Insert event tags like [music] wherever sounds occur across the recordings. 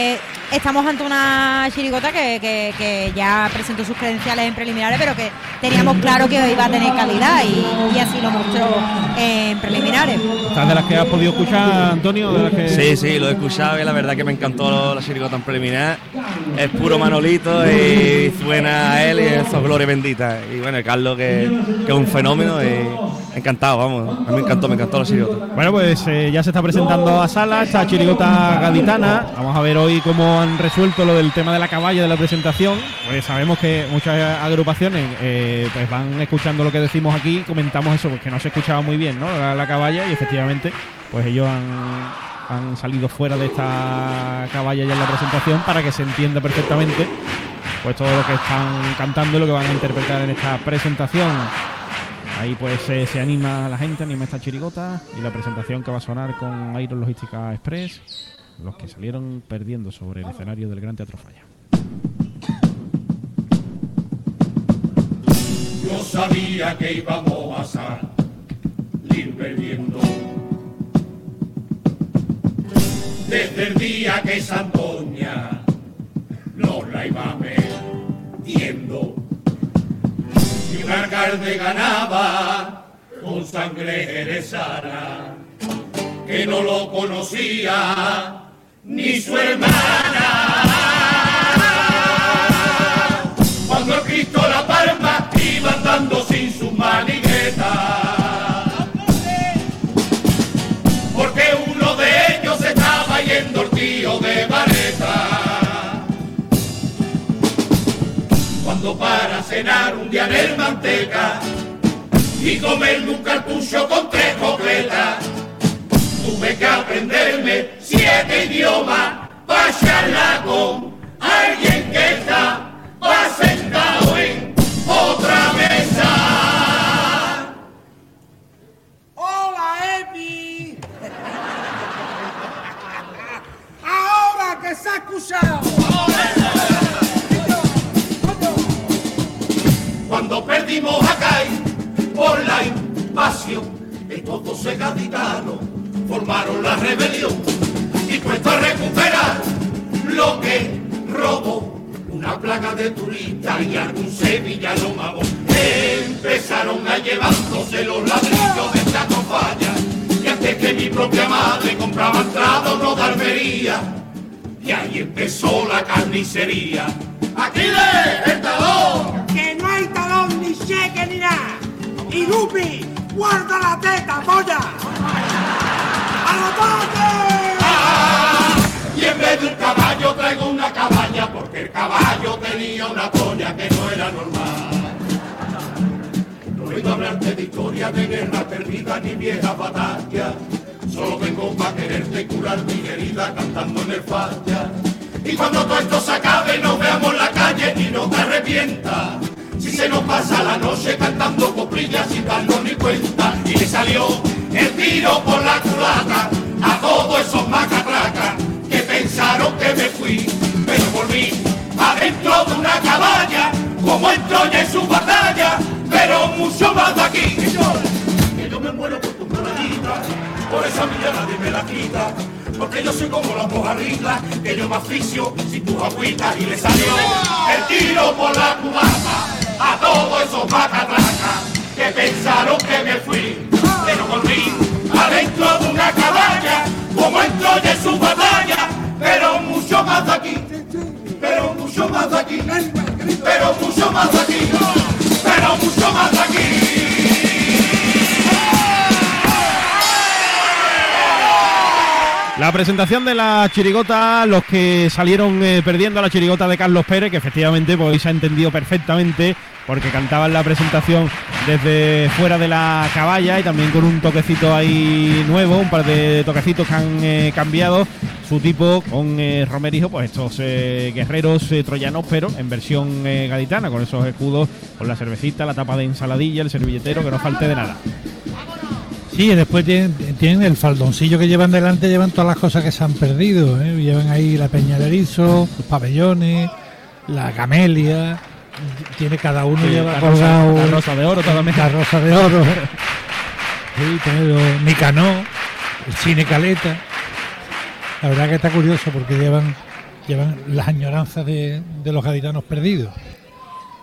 Eh, estamos ante una chirigota que, que- que ya presentó sus credenciales en preliminares, pero que teníamos claro que iba a tener calidad y, y así lo mostró en preliminares. ¿Estás de las que has podido escuchar, Antonio? ¿De las que... Sí, sí, lo he escuchado y la verdad que me encantó la chirigota en preliminar. Es puro Manolito y suena a él y eso, gloria bendita. Y bueno, Carlos que, que es un fenómeno y encantado, vamos. A mí me encantó, me encantó la chirigota. Bueno, pues eh, ya se está presentando a sala esta chirigota gaditana. Vamos a ver hoy cómo han resuelto lo del tema de la caballa de la presentación. Pues sabemos que muchas agrupaciones eh, pues van escuchando lo que decimos aquí, comentamos eso, porque no se escuchaba muy bien, ¿no? La, la caballa y efectivamente, pues ellos han, han salido fuera de esta caballa ya en la presentación para que se entienda perfectamente pues todo lo que están cantando y lo que van a interpretar en esta presentación. Ahí pues se anima la gente, anima esta chirigota y la presentación que va a sonar con Iron Logística Express, los que salieron perdiendo sobre el escenario del Gran Teatro Falla. Yo sabía que íbamos a salir perdiendo. Desde el día que Santoña nos la iba metiendo. Un alcalde ganaba con sangre jerezana, que no lo conocía ni su hermana. Cuando Cristo la palma iba andando cenar un día en el manteca y comerme un cartucho con tres copletas, tuve que aprenderme siete idiomas para charlar con de todos esos gaditanos, formaron la rebelión y puesto a recuperar lo que robó una plaga de turistas y algún sevillano mamón. Empezaron a llevándose los ladrillos de esta falla y antes que mi propia madre compraba entrada no darmería y ahí empezó la carnicería. ¡Aquiles, el talón! ¡Que no hay talón ni cheque ni nada! ¡Y Lupi, guarda la teta, polla! ¡A los. Y en vez de un caballo traigo una cabaña porque el caballo tenía una toña que no era normal. No vengo a hablarte de historia de guerra perdida ni vieja batalla. Solo vengo para quererte curar mi herida cantando en el falla. Y cuando todo esto se acabe nos veamos en la calle y no te arrepientas. Si se nos pasa la noche cantando coprillas sin darnos ni cuenta. Y le salió el tiro por la culata a todos esos macatracas que pensaron que me fui. Pero volví adentro de una cabaña como en Troya en su batalla. Pero mucho más de aquí. Que yo, que yo me muero por tu moradita, por esa milla nadie me la quita. Porque yo soy como la mojarrita, que yo me aficio sin tus agüitas y le salió el tiro por la cubata a todos esos macatracas que pensaron que me fui. Pero volví adentro de una cabaña, como en Troya en su batalla, pero mucho más de aquí, pero mucho más de aquí, pero mucho más de aquí, pero mucho más de aquí. La presentación de la chirigota, los que salieron eh, perdiendo la chirigota de Carlos Pérez, que efectivamente pues se ha entendido perfectamente porque cantaban la presentación desde fuera de la caballa y también con un toquecito ahí nuevo, un par de toquecitos que han eh, cambiado su tipo con eh, Romerijo, pues estos eh, guerreros eh, troyanos, pero en versión gaditana, con esos escudos, con la cervecita, la tapa de ensaladilla, el servilletero, que no falte de nada. Sí, y después tienen, tienen el faldoncillo que llevan delante, llevan todas las cosas que se han perdido. ¿eh? Llevan ahí la peña de erizo, los pabellones, la camelia. Tiene cada uno Sí, lleva la rosa- colgado la rosa de oro también. La rosa de oro. [laughs] Sí, tiene los Nicanor, el cine Caleta. La verdad que está curioso porque llevan llevan las añoranzas de, de los gaditanos perdidos.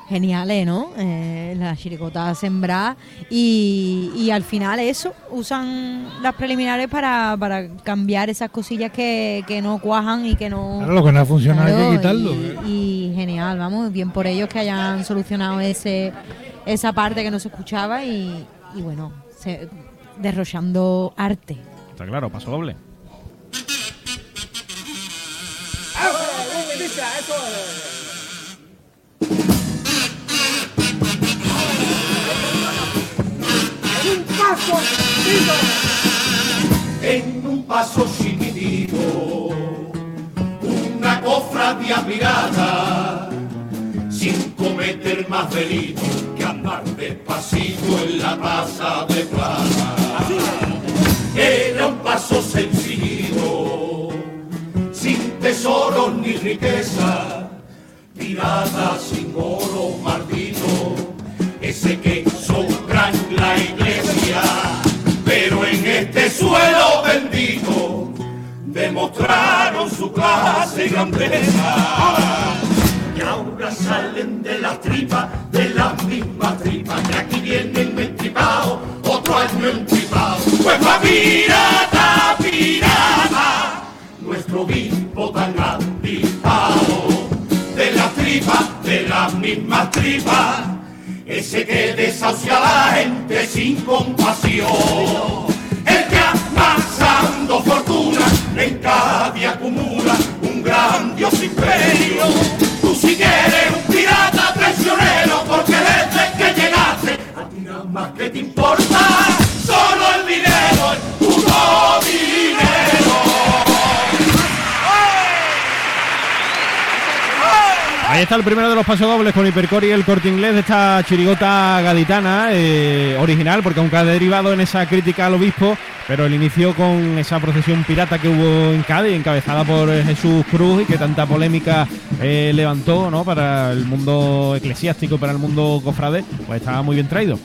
Geniales, ¿no? Eh, la chiricota sembrar y, y al final eso, usan las preliminares para, para cambiar esas cosillas que, que no cuajan y que no... Claro, lo que no ha funcionado hay Claro, que quitarlo. Y, y genial, vamos, bien por ellos que hayan solucionado ese esa parte que no se escuchaba y, y bueno, se- derrochando arte. Está claro, paso doble. En un paso chiquitito, una cofradía mirada, sin cometer más delito que andar despacito en la taza de plata. Era un paso sencillo, sin tesoros ni riqueza, pirata sin oro maldito, ese que sobra clase y ahora salen de la tripa, de la misma tripa, y aquí vienen entripados, otro año entripados. Pues va pirata, pirata, nuestro obispo tan anticipado, de la tripa, de las mismas tripas, ese que desahucia a la gente sin compasión. El que amasando fortuna en Cádiz acumula está el primero de los pasodobles con Hipercore y el corte inglés de esta chirigota gaditana eh, original, porque aunque ha derivado en esa crítica al obispo, pero el inicio con esa procesión pirata que hubo en Cádiz, encabezada por eh, Jesús Cruz y que tanta polémica eh, levantó ¿no? para el mundo eclesiástico, para el mundo cofrade, pues estaba muy bien traído.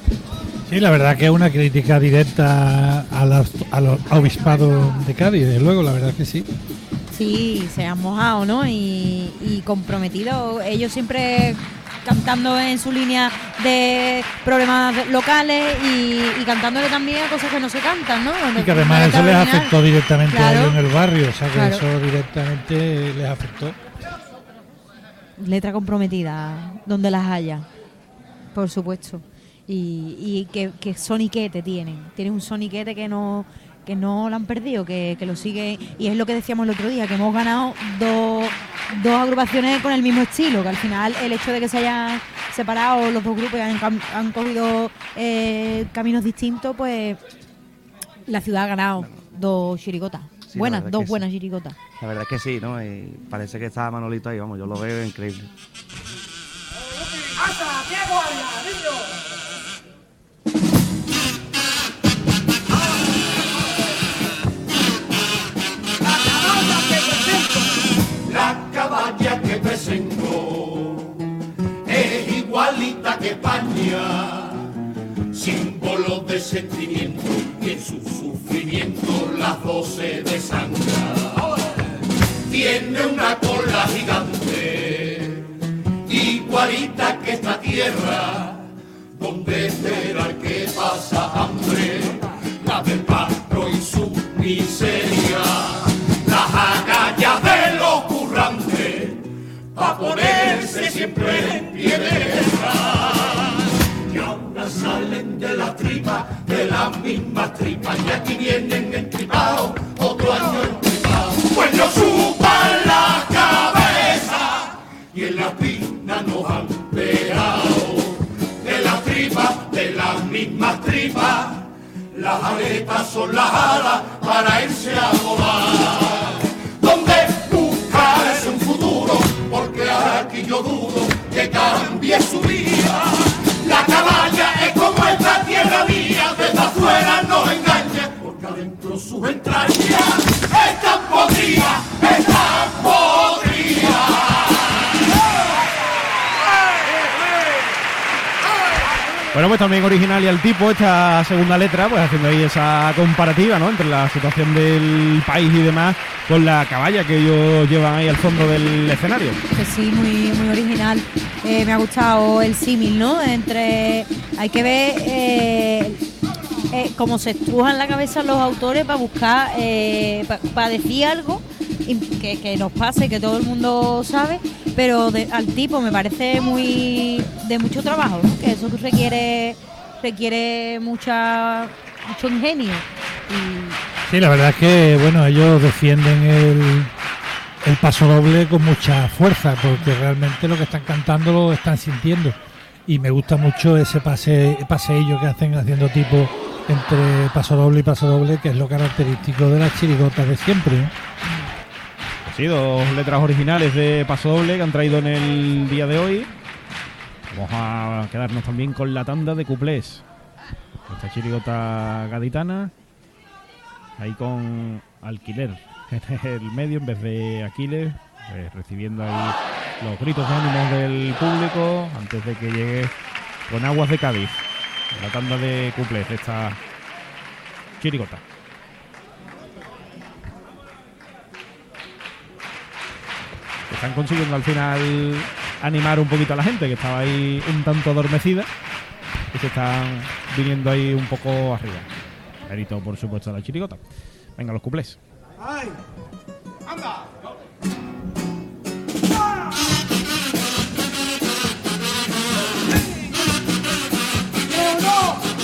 Sí, la verdad que es una crítica directa al, al obispado de Cádiz, desde luego, la verdad que sí. Sí, se han mojado, ¿no? Y, y comprometido. Ellos siempre cantando en su línea de problemas locales y, y cantándole también a cosas que no se cantan, ¿no? Y que además eso les afectó directamente a ellos en el barrio, o sea que Claro. eso directamente les afectó. Letra comprometida, donde las haya, por supuesto. Y, y que, que soniquete tienen. Tienen un soniquete que no que no lo han perdido, que, que lo sigue. Y es lo que decíamos el otro día, que hemos ganado dos, dos agrupaciones con el mismo estilo, que al final el hecho de que se hayan separado los dos grupos y han, han cogido eh, caminos distintos, pues la ciudad ha ganado dos chirigotas. Sí, buenas, dos que sí. buenas chirigotas. La verdad es que sí, ¿no? Y parece que está Manolito ahí, vamos, yo lo veo increíble. ¡Anda, que España, símbolo de sentimiento y en su sufrimiento las doce de sangre. Tiene una cola gigante, igualita que esta tierra, donde esperar que pasa hambre, misma tripa, y aquí vienen entripados, otro año entripados. Pues nos chupan la cabeza, y en la pina nos han pegado. De la tripa, de las mismas tripas, las aletas son las alas para irse a volar. Donde buscarse un futuro, porque aquí yo dudo que cambie su vida. La caballa es como esta tierra mía, bueno, pues también original y al tipo esta segunda letra, pues haciendo ahí esa comparativa, ¿no? Entre la situación del país y demás con la caballa que ellos llevan ahí al fondo del escenario. Pues sí, muy, muy original. Eh, me ha gustado el símil, ¿no? Entre. Hay que ver eh, eh, cómo se estrujan la cabeza los autores para buscar, eh, para decir algo que, que nos pase, que todo el mundo sabe, pero al tipo me parece muy de mucho trabajo, que eso requiere requiere mucha mucho ingenio. Y Sí, la verdad es que bueno, ellos defienden el, el paso doble con mucha fuerza, porque realmente lo que están cantando lo están sintiendo. Y me gusta mucho ese pase, paseillo que hacen haciendo tipo entre paso doble y paso doble, que es lo característico de las chirigotas de siempre. ¿no? Sí, dos letras originales de Paso Doble que han traído en el día de hoy. Vamos a quedarnos también con la tanda de cuplés. Esta chirigota gaditana. Ahí con Alquiler [laughs] en el medio en vez de Aquiles. pues, recibiendo los gritos de ánimos del público antes de que llegue con Aguas de Cádiz. La tanda de cuplés esta chirigota. están consiguiendo al final animar un poquito a la gente que estaba ahí un tanto adormecida y se están viniendo ahí un poco arriba. Mérito, por supuesto, a la chirigota. Venga, los cuplés. ¡Ay!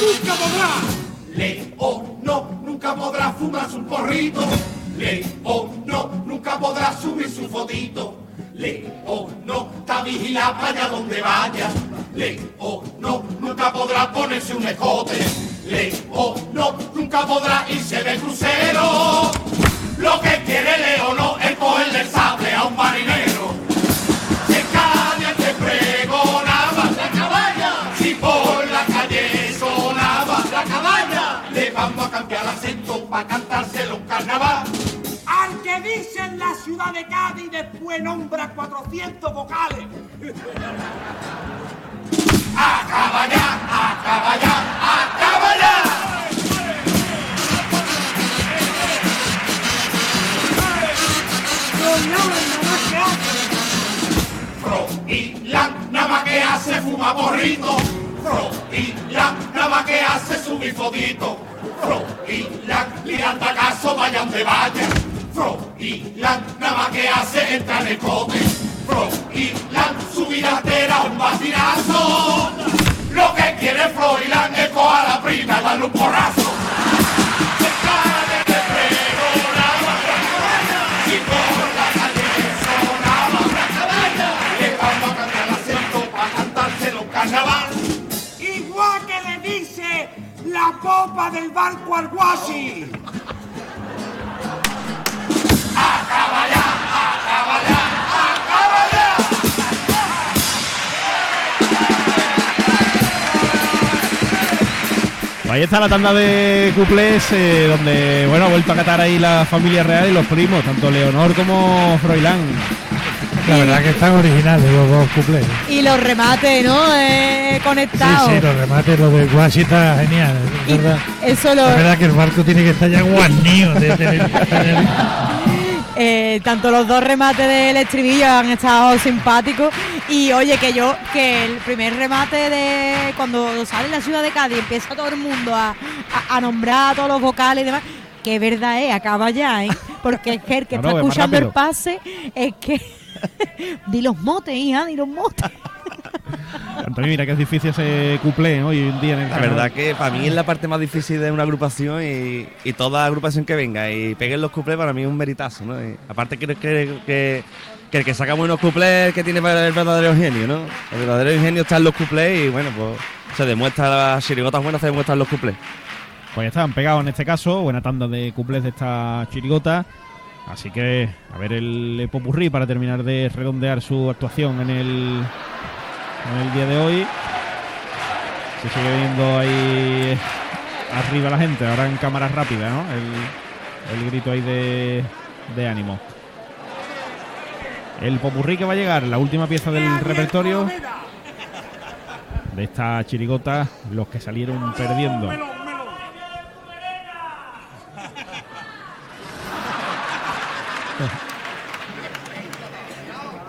Nunca podrá! Leo no, nunca podrá fumarse un porrito. Leo no, nunca podrá subir su fotito. Leo no, está vigilado para allá donde vaya. Leo no, nunca podrá ponerse un escote. Leo no, nunca podrá irse de crucero. Para cantárselo en carnaval. Al que dice en la ciudad de Cádiz después nombra 400 vocales. ¡Acaba ya! ¡Acaba ya! ¡Acaba ya! Los nada que hace. Froilán nada más que hace fuma porrito. Froilán nada más que hace subir fotito. Froilán liando acaso vayan de vayan. Froilán nada más que hace entrar en el cote. Froilán subir altera un bacinazo. Lo que quiere Froilán es coger a la prima darle un porrazo. Popa del barco al guasi. ¡Acaba ya! ¡Acaba ya! ¡Acaba ya! Pues ahí está la tanda de cuplés, eh, donde bueno ha vuelto a catar ahí la familia real y los primos, tanto Leonor como Froilán. La verdad que están originales los dos cuplés. Y los remates, ¿no? Eh, Sí, conectados. sí, los remates, lo de Guasi está genial. es verdad. eso lo, La verdad que el barco tiene que estar ya guarnido de tener, tener- [laughs] Eh, tanto los dos remates del estribillo han estado simpáticos y oye que yo que el primer remate de cuando sale la ciudad de Cádiz empieza todo el mundo a, a- a nombrar a todos los vocales y demás que verdad es acaba ya ¿eh? porque es que el que [laughs] está escuchando el pase es que [laughs] di los motes hija di los motes Antonio, mira que es difícil ese cuplé hoy en día en el La verdad que para mí es la parte más difícil de una agrupación y, y toda agrupación que venga y peguen los cuplés para mí es un meritazo, ¿no? Y aparte creo que, que, que el que saca buenos cuplés es el que tiene el verdadero ingenio, ¿no? El verdadero ingenio está en los cuplés y bueno, pues se demuestra, las chirigotas buenas se demuestran los cuplés. Pues ya están pegados en este caso, buena tanda de cuplés de esta chirigota. Así que a ver el popurrí para terminar de redondear su actuación en el, en el día de hoy. Se sigue viendo ahí arriba la gente, ahora en cámara rápida, ¿no? El, el grito ahí de, de ánimo. El popurrí que va a llegar, la última pieza del repertorio. de esta chirigota, los que salieron perdiendo.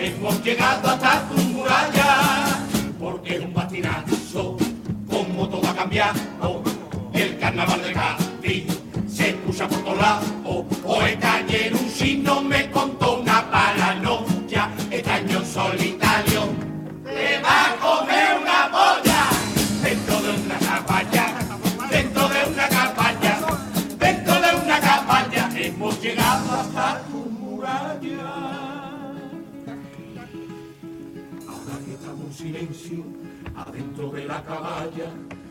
hemos llegado hasta tu muralla, porque es un patinazo, como todo ha cambiado, el carnaval de Cádiz se escucha por todos lados. Hoy ayer un chino me contó una paranoia, este año solitario te va adentro de la caballa,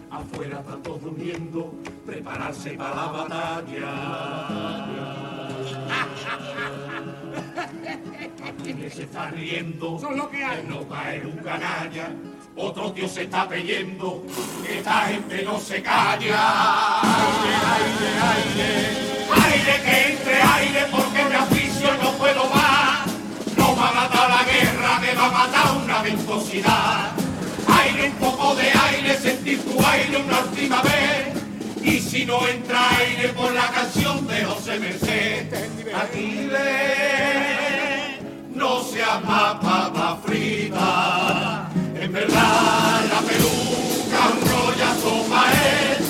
afuera están todos durmiendo, prepararse para la batalla. Aquí se está riendo, son lo que hay. No caer un canalla, otro tío se está peyendo, esta gente no se calla. Aire, aire, aire, aire que entre aire porque me aficio no puedo más. No va a matar la guerra, me va a matar una ventosidad. De aire, sentir tu aire una última vez. Y si no entra aire por la canción de José Merced, aquí ve, no seas más papa frita. En verdad la peluca un rollazo pa'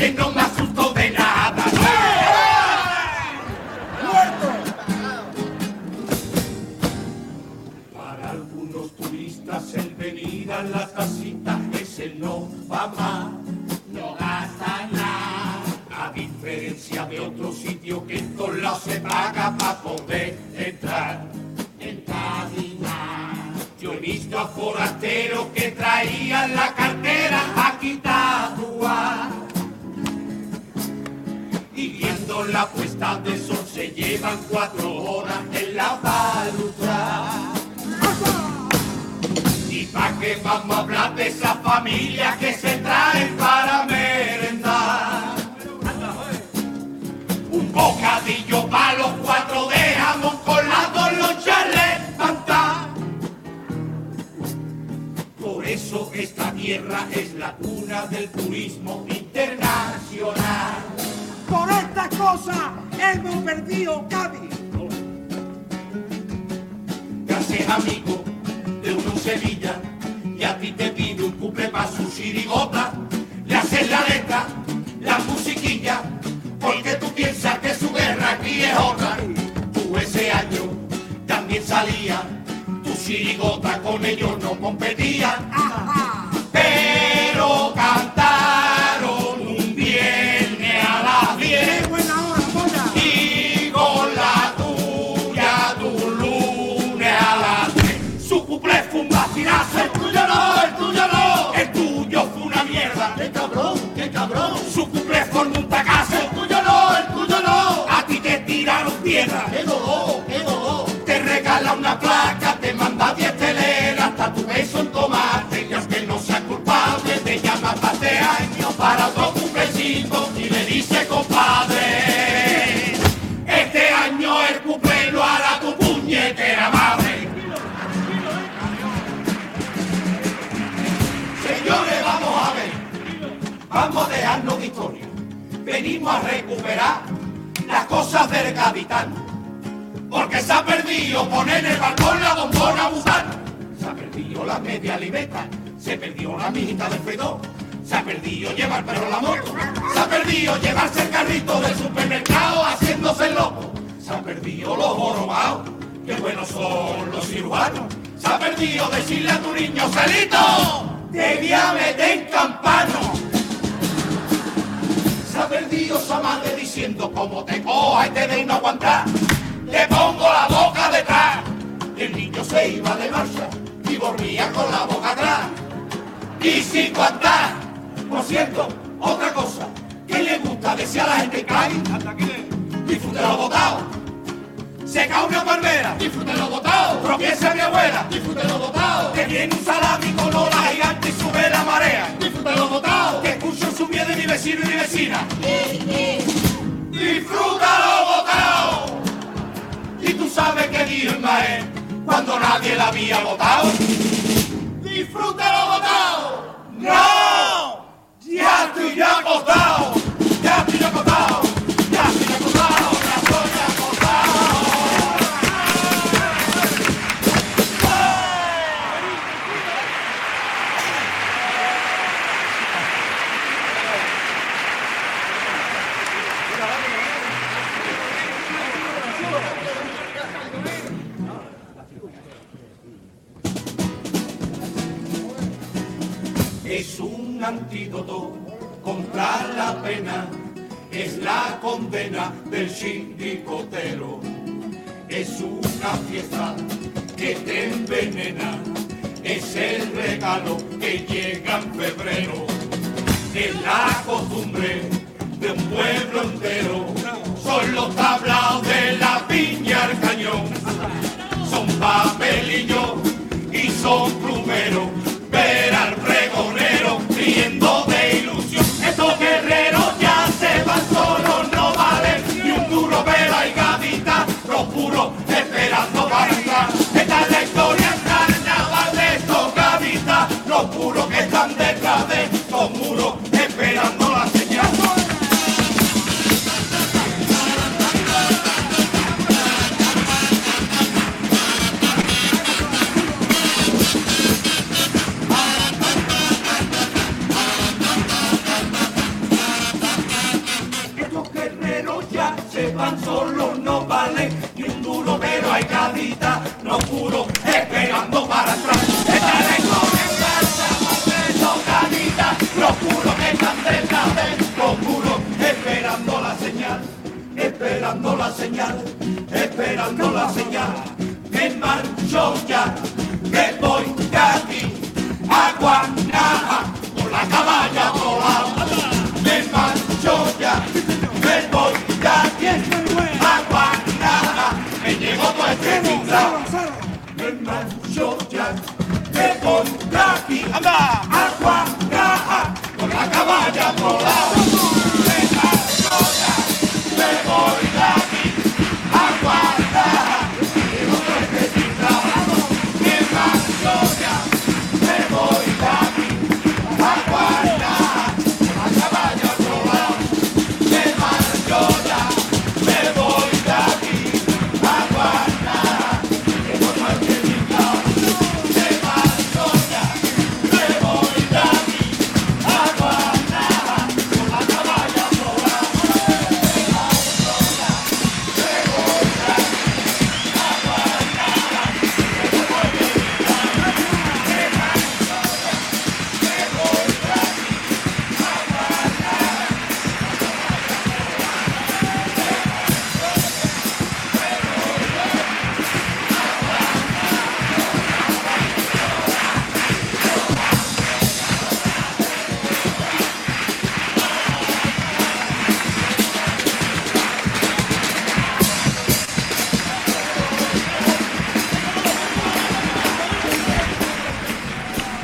muy valiente, con las dos lonchas levantar. Por eso esta tierra es la cuna del turismo internacional. Por esta cosa hemos perdido Cádiz. Gracias amigo de uno en Sevilla y a ti te pido un cumple pa' su chirigota. Le haces la letra, la musiquilla, porque tú piensas que su guerra aquí es otra. Tú ese año también salía, tu chirigota con ellos no competía. Pero del capitán. Porque se ha perdido poner en el balcón la bombona butana. Se ha perdido la media libeta, se perdió la mijita del freidor. Se ha perdido llevar perro a la moto, se ha perdido llevarse el carrito del supermercado haciéndose el loco. Se ha perdido los jorobados, que buenos son los cirujanos. Se ha perdido decirle a tu niño, Celito, te voy a meter como te coja y te dé no aguantar. Te pongo la boca detrás. El niño se iba de marcha y volvía con la boca atrás. Y sin aguantar. Por cierto, otra cosa que le gusta decir a la gente hay. Disfrute lo botado. Se cae una palmera, disfrute lo botado. Tropieza mi abuela, disfrute lo botado. Que viene un salami con ola gigante y sube la marea, disfrute lo botado. Que escucho su pie de mi vecino y mi vecina. Disfrútalo botado. Y tú sabes que dijo el maestro cuando nadie la había votado. Disfrútalo botado. ¡No! Ya estoy ya acostado. Antídoto contra la pena, es la condena del chiricotero. Es una fiesta que te envenena, es el regalo que llega en febrero. Es la costumbre de un pueblo entero, son los tablaos de la piña al cañón son papelillos y son plumeros. Duro, pero hay cadita, no puro, esperando para atrás. Esta historia en carnaval de estos gaditas, los puros que están detrás de los muros, esperando la señal, esperando la señal, esperando la señal. Me marcho ya,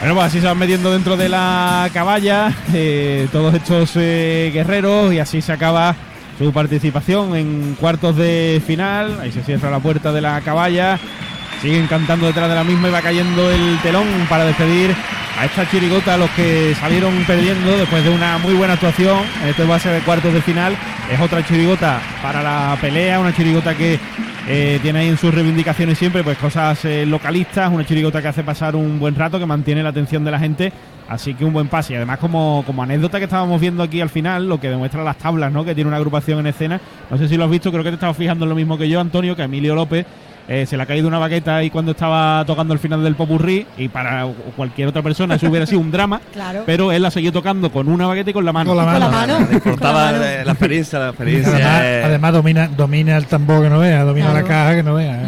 Bueno, pues así se van metiendo dentro de la caballa eh, todos estos eh, guerreros y así se acaba su participación en cuartos de final. Ahí se cierra la puerta de la caballa. Siguen cantando detrás de la misma y va cayendo el telón para despedir a esta chirigota, los que salieron perdiendo después de una muy buena actuación. Va a ser de cuartos de final. Es otra chirigota para la pelea, una chirigota que eh, tiene ahí en sus reivindicaciones siempre pues cosas eh, localistas, una chirigota que hace pasar un buen rato, que mantiene la atención de la gente. Así que un buen pase. Y además, como, como anécdota que estábamos viendo aquí al final, lo que demuestra las tablas, ¿no? Que tiene una agrupación en escena. No sé si lo has visto, creo que te estabas fijando en lo mismo que yo, Antonio, que Emilio López eh, se le ha caído una baqueta ahí cuando estaba tocando el final del popurrí y para cualquier otra persona eso hubiera sido un drama, [laughs] Claro. pero él la seguido tocando con una baqueta y con la mano. Con la Con la mano. Con la mano. la experiencia, la experiencia. Además, es- además domina, domina el tambor que no vea, domina Claro. la caja que no vea.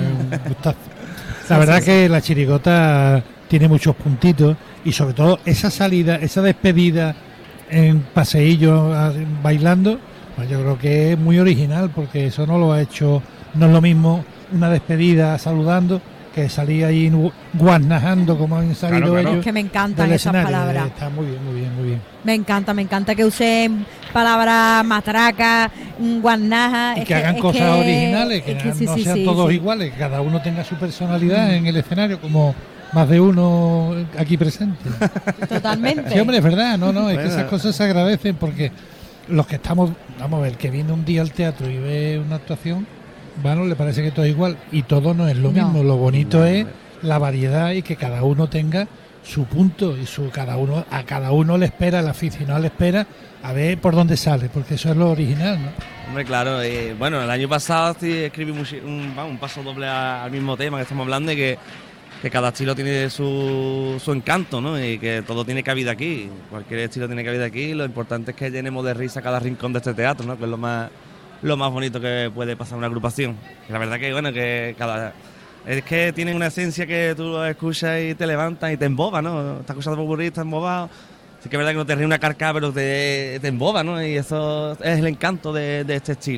La verdad que la chirigota tiene muchos puntitos y sobre todo esa salida, esa despedida en paseillo bailando, pues yo creo que es muy original porque eso no lo ha hecho, no es lo mismo una despedida saludando que salir ahí gu- guarnajando como han salido Claro, claro. ellos. Es que me encantan esas escenario. palabras. Está muy bien, muy bien, muy bien. Me encanta, me encanta que usen palabras matracas, mm, guanajas. Y es que hagan es cosas que- originales, que, que no sí, sí, sean sí, todos sí. iguales, que cada uno tenga su personalidad en el escenario, como más de uno aquí presente. [laughs] Totalmente. Sí, hombre, es verdad, no, no, es que Bueno. esas cosas se agradecen porque los que estamos, vamos a ver, que viene un día al teatro y ve una actuación, bueno, le parece que todo es igual y todo no es lo No. mismo. Lo bonito es la variedad y que cada uno tenga su punto y su cada uno a cada uno le espera, el aficionado le espera a ver por dónde sale, porque eso es lo original, ¿no? Hombre, claro. eh, bueno, el año pasado sí escribí un, un paso doble a- al mismo tema que estamos hablando y que, que cada estilo tiene su, su encanto, ¿no? Y que todo tiene cabida aquí. Cualquier estilo tiene cabida aquí. Lo importante es que llenemos de risa cada rincón de este teatro, ¿no? Que es lo más, lo más bonito que puede pasar una agrupación. La verdad que, bueno, que cada... Es que tienen una esencia que tú lo escuchas y te levantas y te emboba, ¿no? Estás escuchando popurrí, estás embobado. Sí que es verdad que no te ríe una carcada, pero te, te emboba, ¿no? Y eso es el encanto de este estilo.